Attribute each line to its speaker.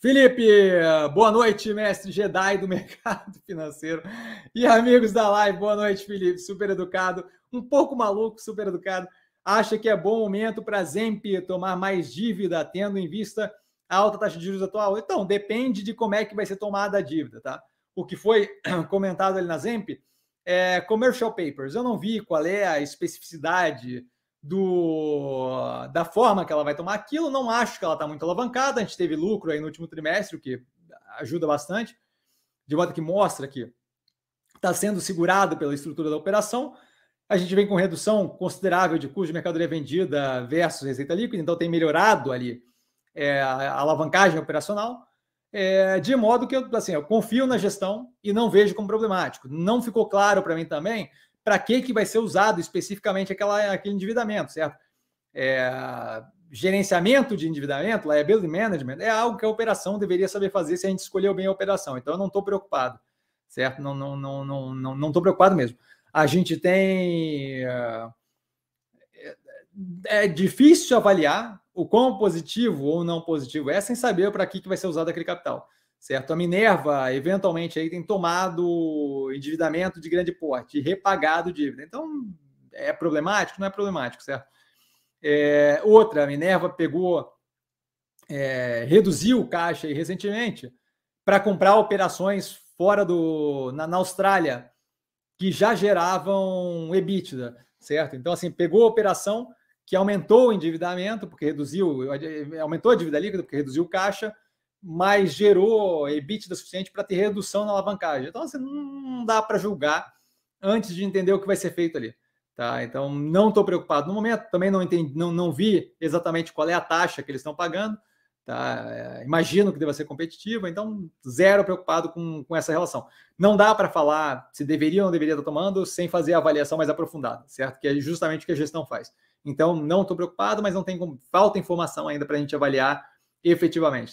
Speaker 1: Felipe, boa noite, mestre Jedi do mercado financeiro. E amigos da live, boa noite, Felipe. Super educado, um pouco maluco, super educado. Acha que é bom momento para a Zemp tomar mais dívida, tendo em vista a alta taxa de juros atual? Então, depende de como é que vai ser tomada a dívida, tá? O que foi comentado ali na Zemp é commercial papers. Eu não vi qual é a especificidade do, da forma que ela vai tomar aquilo. Não acho que ela está muito alavancada. A gente teve lucro aí no último trimestre, o que ajuda bastante, de modo que mostra que está sendo segurado pela estrutura da operação. A gente vem com redução considerável de custo de mercadoria vendida versus receita líquida, então tem melhorado ali é, a alavancagem operacional, é, de modo que eu, assim, eu confio na gestão e não vejo como problemático. Não ficou claro para mim também para que, que vai ser usado especificamente aquela, aquele endividamento, certo? É, gerenciamento de endividamento, liability management, é algo que a operação deveria saber fazer se a gente escolheu bem a operação. Então, eu não estou preocupado, certo? Não estou não, não, não, não, não preocupado mesmo. A gente tem. É, é difícil avaliar o quão positivo ou não positivo é sem saber para que, que vai ser usado aquele capital certo? A Minerva, eventualmente, aí tem tomado endividamento de grande porte e repagado dívida. Então, é problemático? Não é problemático, certo? É, outra, a Minerva pegou, é, reduziu o caixa aí recentemente para comprar operações fora do, na, na Austrália, que já geravam EBITDA, certo? Então, assim, pegou a operação que aumentou o endividamento, porque reduziu, aumentou a dívida líquida, porque reduziu o caixa, mas gerou EBITDA suficiente para ter redução na alavancagem. Então, assim, não dá para julgar antes de entender o que vai ser feito ali. Tá? Então, não estou preocupado no momento, também não, entendi, não, não vi exatamente qual é a taxa que eles estão pagando. Tá? É, imagino que deva ser competitiva, então zero preocupado com, com essa relação. Não dá para falar se deveria ou não deveria estar tomando sem fazer a avaliação mais aprofundada, certo? Que é justamente o que a gestão faz. Então, não estou preocupado, mas não tem falta informação ainda para a gente avaliar efetivamente. Tá?